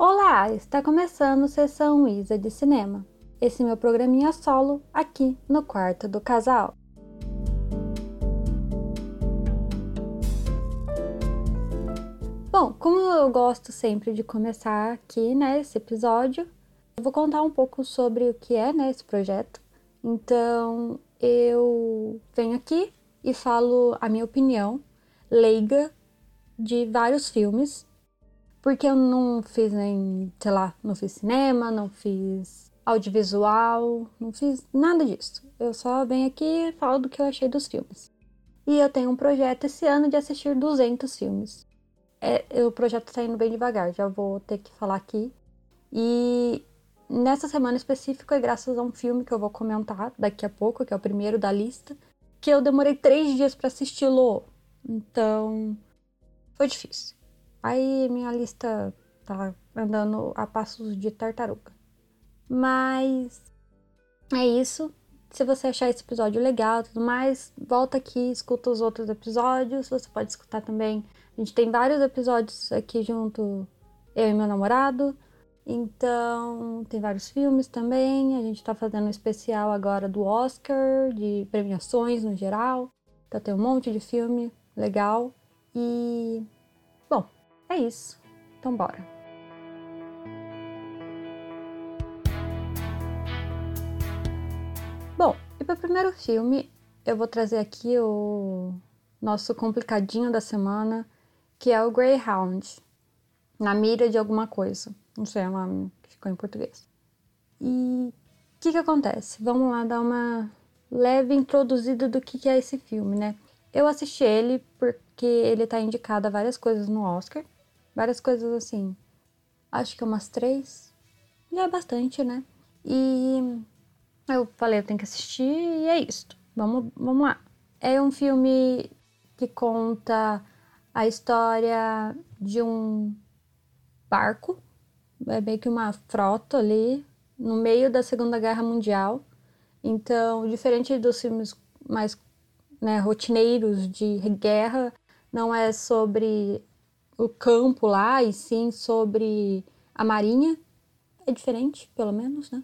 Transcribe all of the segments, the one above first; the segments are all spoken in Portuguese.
Olá, está começando Sessão Isa de Cinema. Esse meu programinha solo aqui no quarto do casal. Bom, como eu gosto sempre de começar aqui, né, esse episódio, eu vou contar um pouco sobre o que é, né, esse projeto. Então, eu venho aqui e falo a minha opinião leiga de vários filmes, porque eu não fiz nem, sei lá, não fiz cinema, não fiz audiovisual, não fiz nada disso. Eu só venho aqui e falo do que eu achei dos filmes. E eu tenho um projeto esse ano de assistir 200 filmes. É, o projeto está indo bem devagar, já vou ter que falar aqui. E nessa semana específica é graças a um filme que eu vou comentar daqui a pouco, que é o primeiro da lista, que eu demorei três dias para assisti-lo. Então, foi difícil. Aí minha lista tá andando a passos de tartaruga. Mas é isso. Se você achar esse episódio legal e tudo mais, volta aqui, escuta os outros episódios. Você pode escutar também. A gente tem vários episódios aqui junto, eu e meu namorado. Então, tem vários filmes também. A gente tá fazendo um especial agora do Oscar, de premiações no geral. Então, tem um monte de filme legal. E. Bom, é isso. Então, bora. Bom, e para o primeiro filme, eu vou trazer aqui o nosso complicadinho da semana, que é o Greyhound na mira de alguma coisa. Não sei o nome que ficou em português. E o que, que acontece? Vamos lá dar uma leve introduzida do que, que é esse filme, né? Eu assisti ele porque ele tá indicado a várias coisas no Oscar. Várias coisas assim. Acho que umas três. E é bastante, né? E eu falei, eu tenho que assistir e é isso. Vamos, vamos lá. É um filme que conta a história de um barco. É meio que uma frota ali no meio da Segunda Guerra Mundial. Então, diferente dos filmes mais né, rotineiros de guerra, não é sobre o campo lá, e sim sobre a marinha. É diferente, pelo menos, né?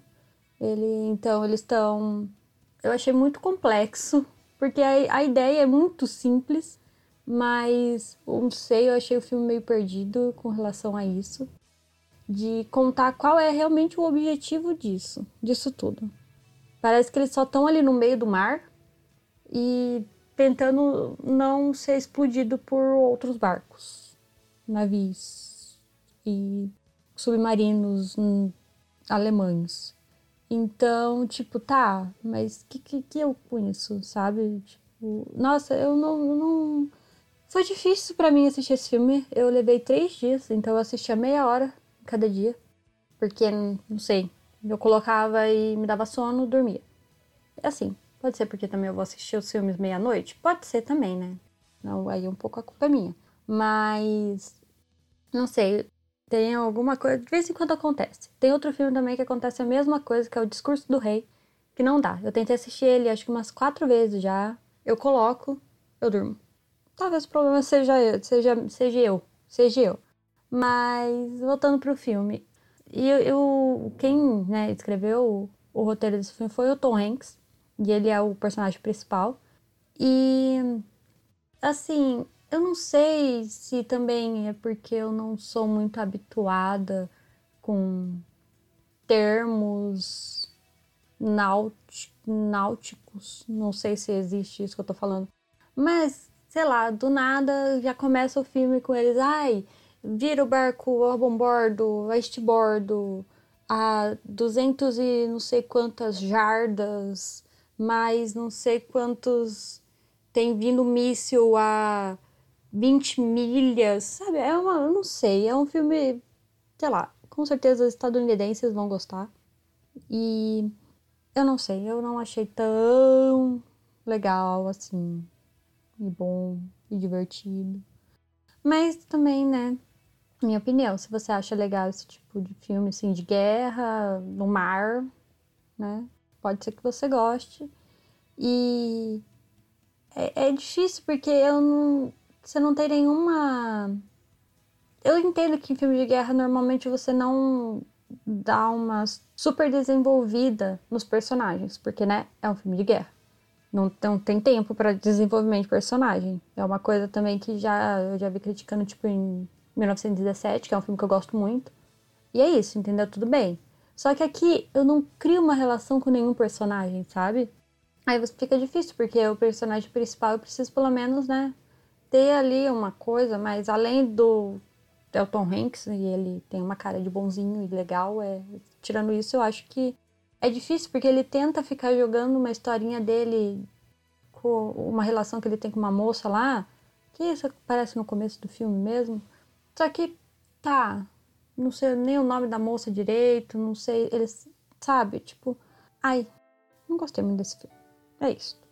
Ele, então, eles estão. Eu achei muito complexo, porque a, a ideia é muito simples, mas não sei, eu achei o filme meio perdido com relação a isso. De contar qual é realmente o objetivo disso, disso tudo. Parece que eles só estão ali no meio do mar e tentando não ser explodido por outros barcos, navios e submarinos alemães. Então, tipo, tá, mas o que, que, que, eu conheço, sabe? Tipo, nossa, eu não, não. Foi difícil para mim assistir esse filme. Eu levei três dias, então eu assistia meia hora cada dia. Porque, não sei, eu colocava e me dava sono, dormia. É assim. Pode ser porque também eu vou assistir os filmes meia-noite? Pode ser também, né? Não, aí um pouco a culpa é minha. Mas. Não sei. Tem alguma coisa. De vez em quando acontece. Tem outro filme também que acontece a mesma coisa, que é o Discurso do Rei. Que não dá. Eu tentei assistir ele acho que umas quatro vezes já. Eu coloco, eu durmo. Talvez o problema seja eu, seja, seja eu. Seja eu. Mas, voltando pro filme. E eu, eu quem né, escreveu o, o roteiro desse filme foi o Tom Hanks. E ele é o personagem principal. E assim, eu não sei se também é porque eu não sou muito habituada com termos náuticos, não sei se existe isso que eu tô falando. Mas, sei lá, do nada já começa o filme com eles, ai, vira o barco a bombordo, a estibordo, a 200 e não sei quantas jardas mas não sei quantos tem vindo míssil a 20 milhas, sabe? É uma, eu não sei, é um filme, sei lá, com certeza os estadunidenses vão gostar. E eu não sei, eu não achei tão legal assim, e bom e divertido. Mas também, né, minha opinião, se você acha legal esse tipo de filme assim de guerra no mar, né? pode ser que você goste. E é, é difícil porque eu não, você não tem nenhuma Eu entendo que em filme de guerra normalmente você não dá uma super desenvolvida nos personagens, porque, né, é um filme de guerra. Não, não tem tempo para desenvolvimento de personagem. É uma coisa também que já eu já vi criticando, tipo, em 1917, que é um filme que eu gosto muito. E é isso, entendeu? Tudo bem. Só que aqui eu não crio uma relação com nenhum personagem, sabe? Aí fica difícil, porque o personagem principal eu preciso pelo menos, né, ter ali uma coisa, mas além do Elton Hanks, e ele tem uma cara de bonzinho e legal, é, tirando isso, eu acho que é difícil porque ele tenta ficar jogando uma historinha dele com uma relação que ele tem com uma moça lá, que isso parece no começo do filme mesmo. Só que, tá, não sei nem o nome da moça direito, não sei, eles, sabe, tipo, ai, não gostei muito desse filme. É isso.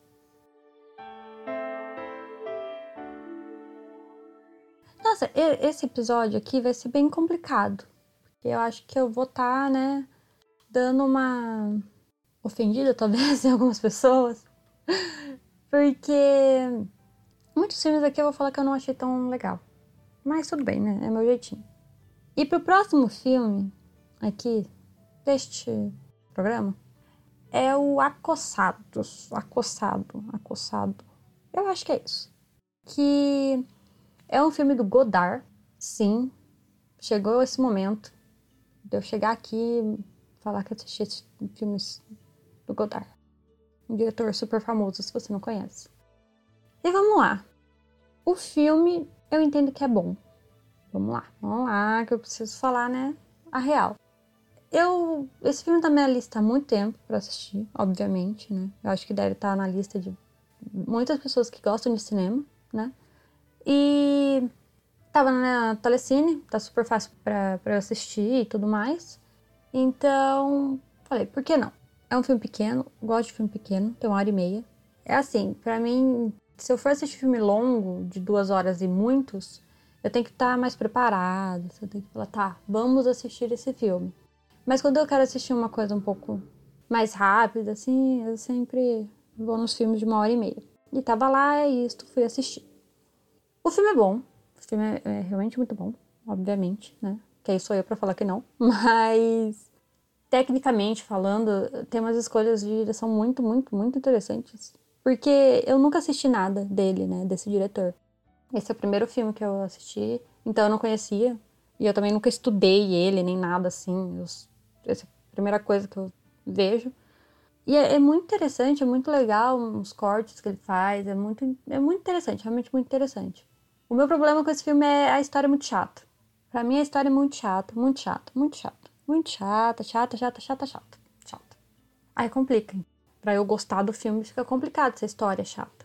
Nossa, esse episódio aqui vai ser bem complicado. Porque eu acho que eu vou estar, tá, né, dando uma ofendida, talvez, em algumas pessoas. Porque muitos filmes aqui eu vou falar que eu não achei tão legal. Mas tudo bem, né? É meu jeitinho. E pro próximo filme, aqui, deste programa, é o Acossados. Acossado, Acossado. Eu acho que é isso. Que é um filme do Godard, sim. Chegou esse momento de eu chegar aqui e falar que eu assisti filmes do Godard. Um diretor super famoso, se você não conhece. E vamos lá. O filme eu entendo que é bom. Vamos lá, vamos lá, que eu preciso falar, né, a real. Eu, esse filme tá na minha lista há muito tempo para assistir, obviamente, né? Eu acho que deve estar na lista de muitas pessoas que gostam de cinema, né? E tava na Telecine, tá super fácil pra, pra eu assistir e tudo mais. Então, falei, por que não? É um filme pequeno, gosto de filme pequeno, tem uma hora e meia. É assim, para mim, se eu for assistir filme longo, de duas horas e muitos, eu tenho que estar tá mais preparado, eu tenho que falar, tá, vamos assistir esse filme. Mas quando eu quero assistir uma coisa um pouco mais rápida, assim, eu sempre vou nos filmes de uma hora e meia. E tava lá, é isso, fui assistir. O filme é bom. O filme é, é realmente muito bom, obviamente, né? Que aí sou eu para falar que não. Mas, tecnicamente falando, tem umas escolhas de direção muito, muito, muito interessantes. Porque eu nunca assisti nada dele, né? Desse diretor. Esse é o primeiro filme que eu assisti, então eu não conhecia. E eu também nunca estudei ele, nem nada assim. Eu, essa é a primeira coisa que eu vejo. E é, é, muito interessante, é muito legal os cortes que ele faz, é muito, é muito interessante, realmente muito interessante. O meu problema com esse filme é a história muito chata. Pra mim a história é muito chata, muito chata, muito chata. Muito chata, chata, chata, chata, chata. Chata. Aí complica. Pra eu gostar do filme fica complicado essa história chata.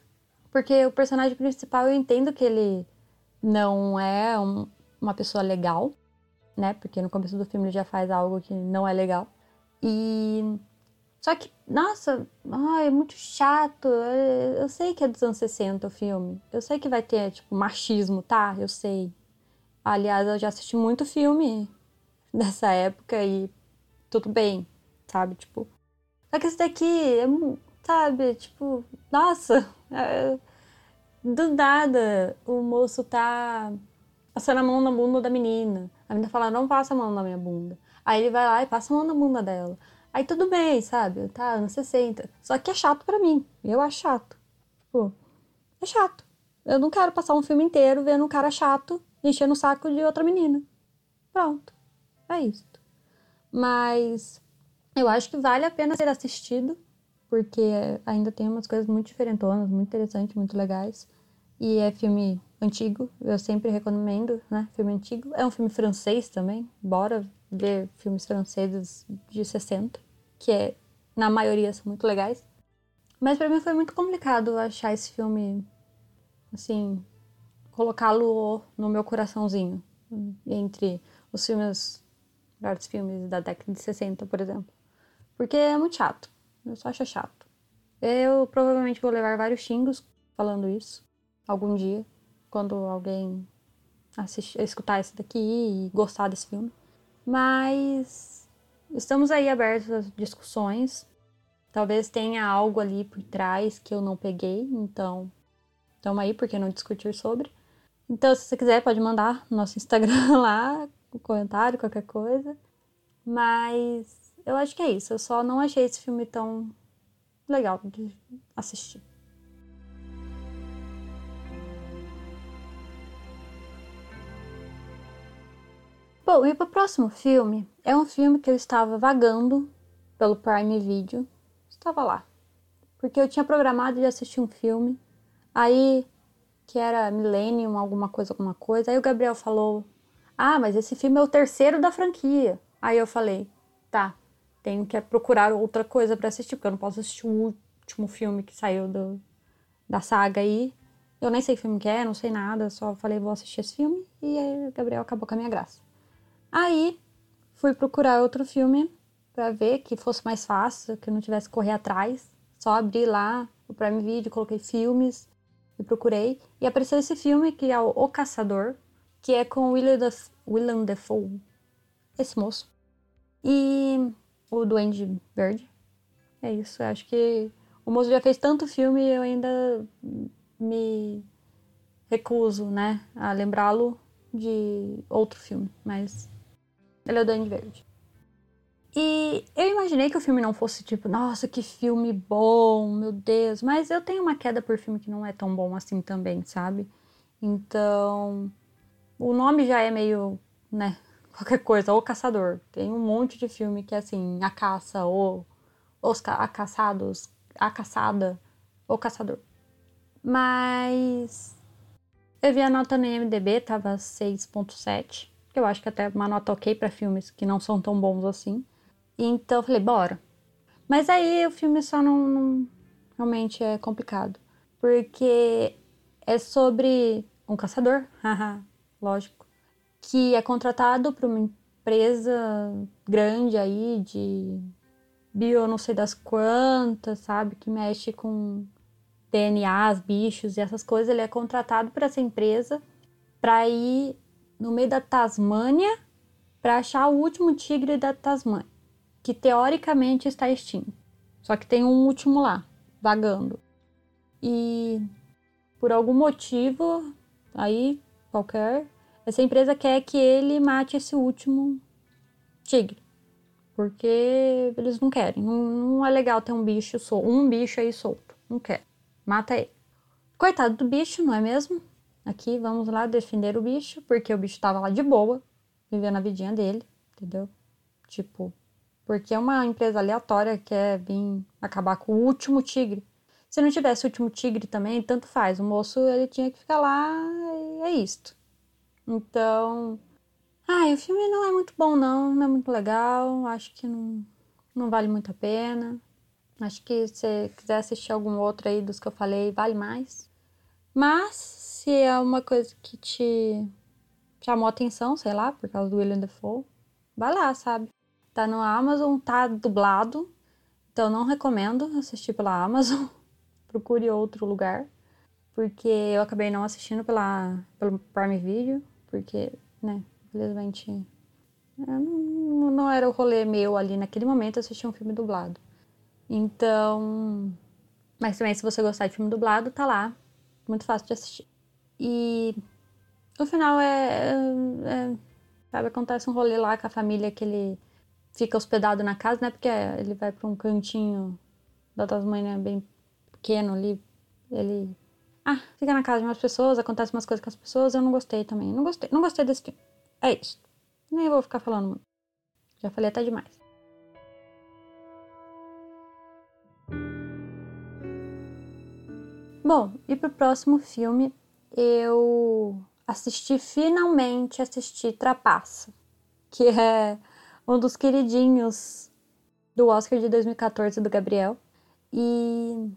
Porque o personagem principal eu entendo que ele não é um, uma pessoa legal, né? Porque no começo do filme ele já faz algo que não é legal. E só que, nossa, ai, é muito chato. Eu sei que é dos anos 60 o filme. Eu sei que vai ter, tipo, machismo, tá? Eu sei. Aliás, eu já assisti muito filme dessa época e tudo bem, sabe? Tipo. Só que esse daqui é, sabe, tipo, nossa, é, do nada o moço tá passando a mão na bunda da menina. A menina fala, não passa a mão na minha bunda. Aí ele vai lá e passa a mão na bunda dela. Aí tudo bem, sabe? Tá, anos 60. Só que é chato para mim. Eu acho chato. Tipo, é chato. Eu não quero passar um filme inteiro vendo um cara chato enchendo o saco de outra menina. Pronto. É isso. Mas eu acho que vale a pena ser assistido, porque ainda tem umas coisas muito diferentonas, muito interessantes, muito legais. E é filme antigo, eu sempre recomendo, né? Filme antigo. É um filme francês também, bora ver filmes franceses de 60 que é, na maioria são muito legais. Mas para mim foi muito complicado achar esse filme, assim, colocá-lo no meu coraçãozinho. Entre os filmes, vários filmes da década de 60, por exemplo. Porque é muito chato. Eu só acho chato. Eu provavelmente vou levar vários xingos falando isso algum dia, quando alguém assistir, escutar esse daqui e gostar desse filme. Mas Estamos aí abertos às discussões. Talvez tenha algo ali por trás que eu não peguei, então estamos aí porque não discutir sobre. Então, se você quiser, pode mandar no nosso Instagram lá, um comentário, qualquer coisa. Mas eu acho que é isso. Eu só não achei esse filme tão legal de assistir. Bom, e para o próximo filme, é um filme que eu estava vagando pelo Prime Video. Estava lá. Porque eu tinha programado de assistir um filme. Aí, que era Millennium, alguma coisa, alguma coisa. Aí o Gabriel falou: Ah, mas esse filme é o terceiro da franquia. Aí eu falei: Tá, tenho que procurar outra coisa para assistir, porque eu não posso assistir o último filme que saiu do, da saga aí. Eu nem sei que filme que é, não sei nada, só falei, vou assistir esse filme. E aí o Gabriel acabou com a minha graça. Aí fui procurar outro filme para ver que fosse mais fácil, que eu não tivesse que correr atrás. Só abri lá o Prime Video, coloquei filmes e procurei. E apareceu esse filme que é o, o Caçador, que é com William, Def Defoe, esse moço. E o Duende Verde. É isso, acho que o moço já fez tanto filme e eu ainda me recuso, né, a lembrá-lo de outro filme, mas ele é o Duende Verde. E eu imaginei que o filme não fosse tipo, nossa, que filme bom, meu Deus, mas eu tenho uma queda por filme que não é tão bom assim também, sabe? Então, o nome já é meio, né, qualquer coisa, O Caçador. Tem um monte de filme que é assim, A Caça, ou Os A Caçados, A Caçada, O Caçador. Mas eu vi a nota no IMDB, tava 6.7, que eu acho que até uma nota ok para filmes que não são tão bons assim. Então eu falei, bora. Mas aí o filme só não, não realmente é complicado. Porque é sobre um caçador, lógico, que é contratado por uma empresa grande aí de bio não sei das quantas, sabe? Que mexe com DNAs, bichos e essas coisas. Ele é contratado por essa empresa para ir no meio da Tasmânia para achar o último tigre da Tasmânia, que teoricamente está extinto. Só que tem um último lá, vagando. E por algum motivo, aí qualquer, essa empresa quer que ele mate esse último tigre. Porque eles não querem. Não, não é legal ter um bicho solto. Um bicho aí solto. Não quer. Mata ele. Coitado do bicho, não é mesmo? Aqui vamos lá defender o bicho, porque o bicho tava lá de boa, vivendo a vidinha dele, entendeu? Tipo, porque é uma empresa aleatória que quer vir acabar com o último tigre. Se não tivesse o último tigre também, tanto faz. O moço ele tinha que ficar lá e é isto. Então. Ai, o filme não é muito bom, não. Não é muito legal. Acho que não, não vale muito a pena. Acho que se quiser assistir algum outro aí dos que eu falei, vale mais. Mas, se é uma coisa que te chamou atenção, sei lá, por causa do William Defoe, vai lá, sabe? Tá no Amazon, tá dublado. Então, não recomendo assistir pela Amazon. Procure outro lugar. Porque eu acabei não assistindo pela, pelo Prime Video porque, né, infelizmente, não, não era o rolê meu ali naquele momento assistir um filme dublado. Então, mas também se você gostar de filme dublado, tá lá, muito fácil de assistir. E no final é, é, é sabe, acontece um rolê lá com a família que ele fica hospedado na casa, né? Porque ele vai para um cantinho da Tasmania bem pequeno ali, ele ah, fica na casa de umas pessoas, acontece umas coisas com as pessoas, eu não gostei também. Não gostei, não gostei desse filme. É isso. Nem vou ficar falando muito. Já falei até demais. Bom, e pro próximo filme, eu assisti finalmente assisti Trapaça, que é um dos queridinhos do Oscar de 2014 do Gabriel. E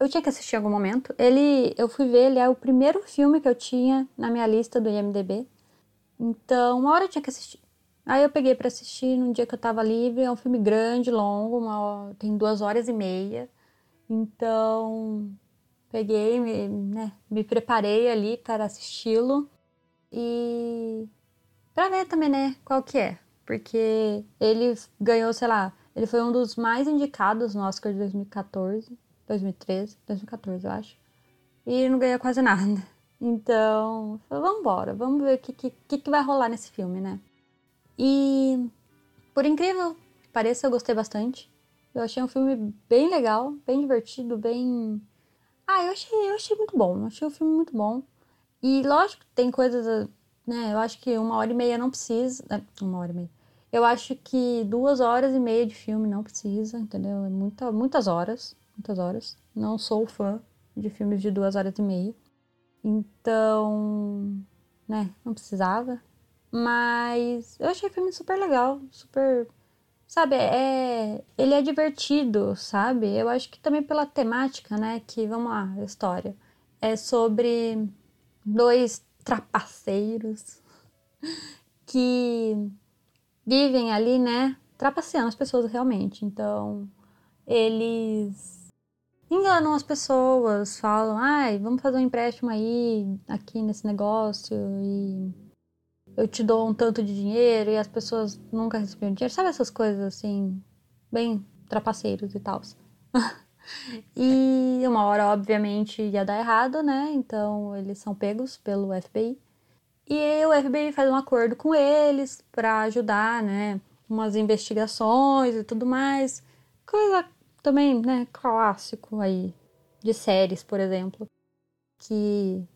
eu tinha que assistir em algum momento. Ele, eu fui ver, ele é o primeiro filme que eu tinha na minha lista do IMDb. Então, uma hora eu tinha que assistir. Aí eu peguei para assistir num dia que eu tava livre. É um filme grande, longo, uma, tem duas horas e meia. Então, peguei, me, né, me preparei ali para assisti-lo. E para ver também, né, qual que é. Porque ele ganhou, sei lá, ele foi um dos mais indicados no Oscar de 2014. 2013, 2014, eu acho. E não ganhou quase nada. Então, vamos embora, vamos ver o que, que, que vai rolar nesse filme, né? E, por incrível que pareça, eu gostei bastante. Eu achei um filme bem legal, bem divertido, bem. Ah, eu achei, eu achei muito bom. Achei o filme muito bom. E lógico, tem coisas, né? Eu acho que uma hora e meia não precisa. Né, uma hora e meia. Eu acho que duas horas e meia de filme não precisa, entendeu? É muita, muitas horas. Muitas horas. Não sou fã de filmes de duas horas e meia. Então, né, não precisava. Mas eu achei o filme super legal, super Sabe, é, ele é divertido, sabe? Eu acho que também pela temática, né? Que, vamos lá, a história. É sobre dois trapaceiros que vivem ali, né? Trapaceando as pessoas realmente. Então, eles enganam as pessoas, falam, ai, vamos fazer um empréstimo aí, aqui nesse negócio e eu te dou um tanto de dinheiro e as pessoas nunca recebiam dinheiro. Sabe essas coisas assim, bem trapaceiros e tal. e uma hora, obviamente, ia dar errado, né? Então eles são pegos pelo FBI. E o FBI faz um acordo com eles para ajudar, né? Umas investigações e tudo mais. Coisa também, né? Clássico aí de séries, por exemplo. Que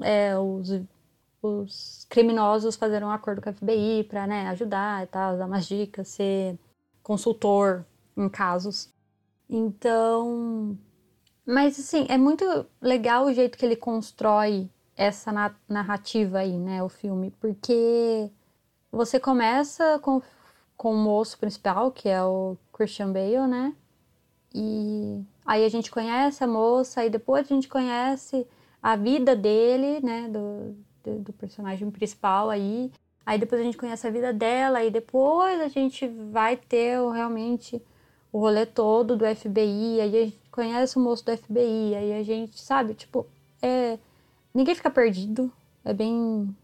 é os os criminosos fazer um acordo com a FBI para né, ajudar e tal, dar umas dicas, ser consultor em casos. Então, mas assim, é muito legal o jeito que ele constrói essa narrativa aí, né, o filme, porque você começa com, com o moço principal, que é o Christian Bale, né? E aí a gente conhece a moça, e depois a gente conhece a vida dele, né, do, do, personagem principal aí. Aí depois a gente conhece a vida dela e depois a gente vai ter realmente o rolê todo do FBI, aí a gente conhece o moço do FBI, aí a gente, sabe, tipo, é ninguém fica perdido. É bem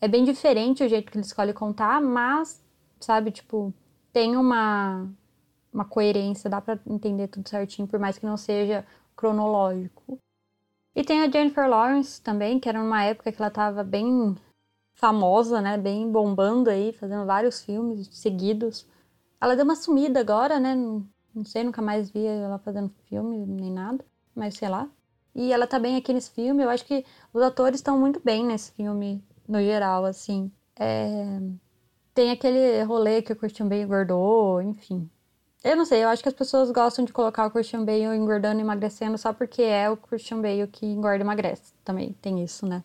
é bem diferente o jeito que ele escolhe contar, mas sabe, tipo, tem uma uma coerência, dá para entender tudo certinho, por mais que não seja cronológico. E tem a Jennifer Lawrence também, que era numa época que ela tava bem famosa, né? Bem bombando aí, fazendo vários filmes seguidos. Ela deu uma sumida agora, né? Não, sei, nunca mais vi ela fazendo filme nem nada, mas sei lá. E ela tá bem aqui nesse filme. Eu acho que os atores estão muito bem nesse filme, no geral, assim. É... Tem aquele rolê que o Christian Bale engordou, enfim. Eu não sei, eu acho que as pessoas gostam de colocar o Christian Bale engordando e emagrecendo só porque é o Christian Bale que engorda e emagrece. Também tem isso, né?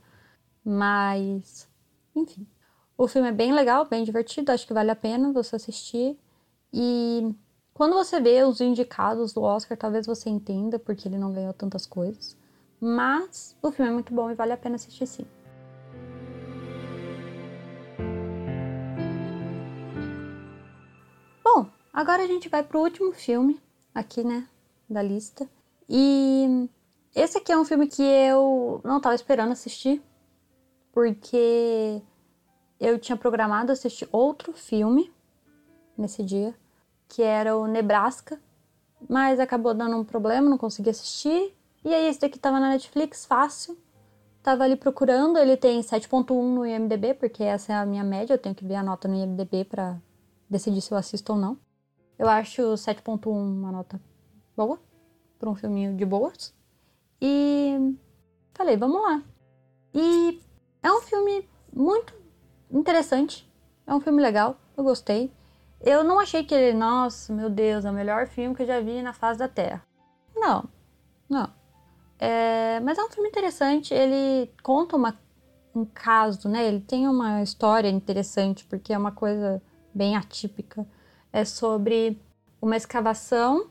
Mas, enfim. O filme é bem legal, bem divertido, acho que vale a pena você assistir. E quando você vê os indicados do Oscar, talvez você entenda porque ele não ganhou tantas coisas. Mas o filme é muito bom e vale a pena assistir sim. Agora a gente vai pro último filme aqui, né, da lista. E esse aqui é um filme que eu não tava esperando assistir, porque eu tinha programado assistir outro filme nesse dia, que era o Nebraska, mas acabou dando um problema, não consegui assistir. E aí esse daqui tava na Netflix, fácil. Tava ali procurando, ele tem 7.1 no IMDb, porque essa é a minha média, eu tenho que ver a nota no IMDb para decidir se eu assisto ou não. Eu acho 7.1 uma nota boa para um filminho de boas. E falei, vamos lá. E é um filme muito interessante. É um filme legal, eu gostei. Eu não achei que ele, nossa, meu Deus, é o melhor filme que eu já vi na face da Terra. Não, não. É, mas é um filme interessante. Ele conta uma, um caso, né? Ele tem uma história interessante, porque é uma coisa bem atípica é sobre uma escavação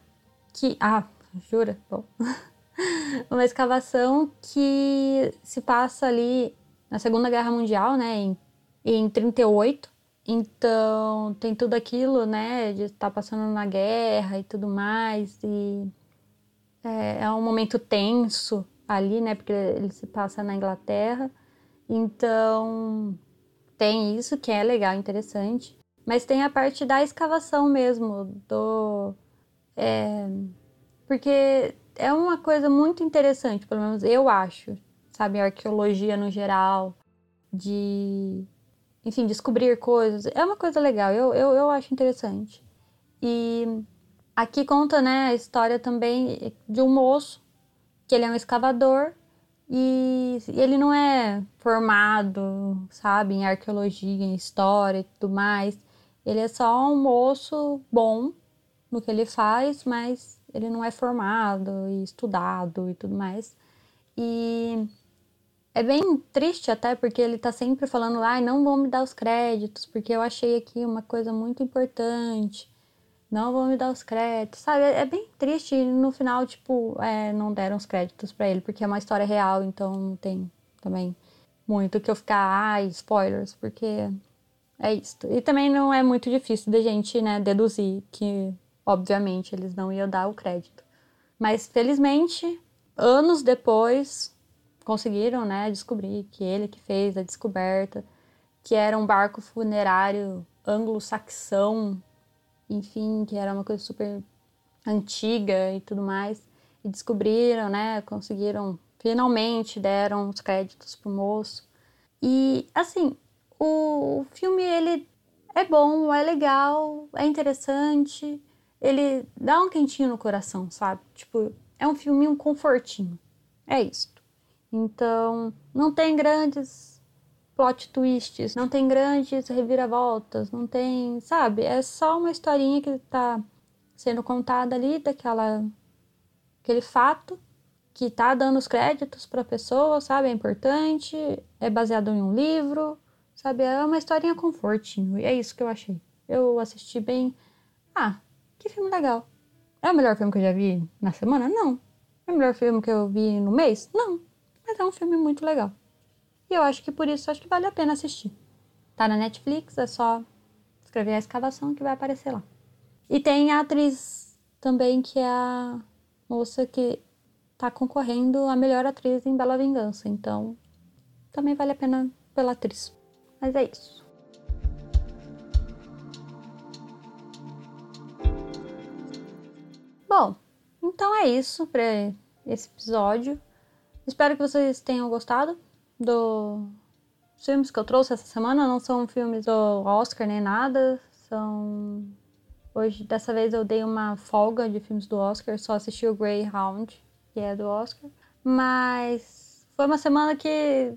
que. Ah, jura? Bom. uma escavação que se passa ali na Segunda Guerra Mundial, né, em, em 38. Então, tem tudo aquilo, né, de estar passando na guerra e tudo mais. E é, é um momento tenso ali, né, porque ele se passa na Inglaterra. Então, tem isso que é legal, interessante. Mas tem a parte da escavação mesmo, do. É, porque é uma coisa muito interessante, pelo menos eu acho, sabe, arqueologia no geral, de, enfim, descobrir coisas. É uma coisa legal, eu, eu, eu acho interessante. E aqui conta, né, a história também de um moço, que ele é um escavador, e ele não é formado, sabe, em arqueologia, em história e tudo mais. Ele é só um moço bom no que ele faz, mas ele não é formado e estudado e tudo mais. E é bem triste até porque ele tá sempre falando lá, ah, não vão me dar os créditos, porque eu achei aqui uma coisa muito importante. Não vão me dar os créditos, sabe? É bem triste e no final, tipo, é, não deram os créditos para ele, porque é uma história real, então não tem também muito que eu ficar, ai, spoilers, porque é isso. E também não é muito difícil da gente, né, deduzir que, obviamente, eles não iam dar o crédito. Mas, felizmente, anos depois, conseguiram, né, descobrir que ele que fez a descoberta, que era um barco funerário anglo-saxão, enfim, que era uma coisa super antiga e tudo mais. E descobriram, né, conseguiram, finalmente deram os créditos pro moço. E, assim, o filme, ele é bom, é legal, é interessante, ele dá um quentinho no coração, sabe? Tipo, é um filminho confortinho. É isso. Então, não tem grandes plot twists, não tem grandes reviravoltas, não tem, sabe? É só uma historinha que tá sendo contada ali daquela aquele fato que tá dando os créditos para pessoa, sabe? É importante, é baseado em um livro, Sabe, é uma historinha confortinho. E é isso que eu achei. Eu assisti bem. Ah, que filme legal. É o melhor filme que eu já vi na semana? Não. É o melhor filme que eu vi no mês? Não. Mas é um filme muito legal. E eu acho que por isso acho que vale a pena assistir. Tá na Netflix, é só escrever a escavação que vai aparecer lá. E tem a atriz também, que é a moça que tá concorrendo a melhor atriz em Bela Vingança. Então, também vale a pena pela atriz. Mas é isso. Bom, então é isso para esse episódio. Espero que vocês tenham gostado dos filmes que eu trouxe essa semana. Não são filmes do Oscar nem nada. São. Hoje, dessa vez, eu dei uma folga de filmes do Oscar. Só assisti o Greyhound, que é do Oscar. Mas foi uma semana que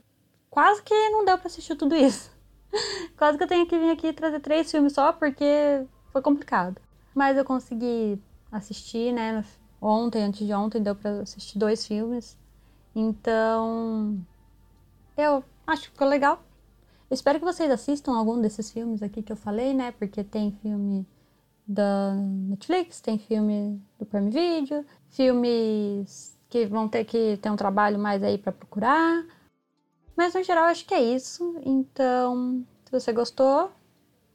quase que não deu para assistir tudo isso. quase que eu tenho que vir aqui trazer três filmes só, porque foi complicado. Mas eu consegui assistir, né? Ontem, antes de ontem, deu para assistir dois filmes. Então, eu acho que ficou legal. Espero que vocês assistam algum desses filmes aqui que eu falei, né? Porque tem filme da Netflix, tem filme do Prime Video, filmes que vão ter que ter um trabalho mais aí para procurar. Mas no geral acho que é isso. Então, se você gostou,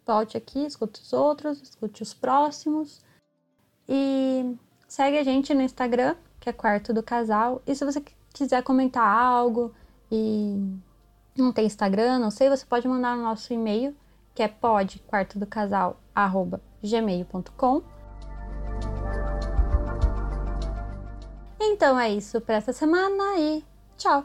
volte aqui, escute os outros, escute os próximos. E segue a gente no Instagram, que é Quarto do Casal. E se você quiser comentar algo e não tem Instagram, não sei, você pode mandar no nosso e-mail, que é podquartodocasal@gmail.com. Então é isso para essa semana e tchau.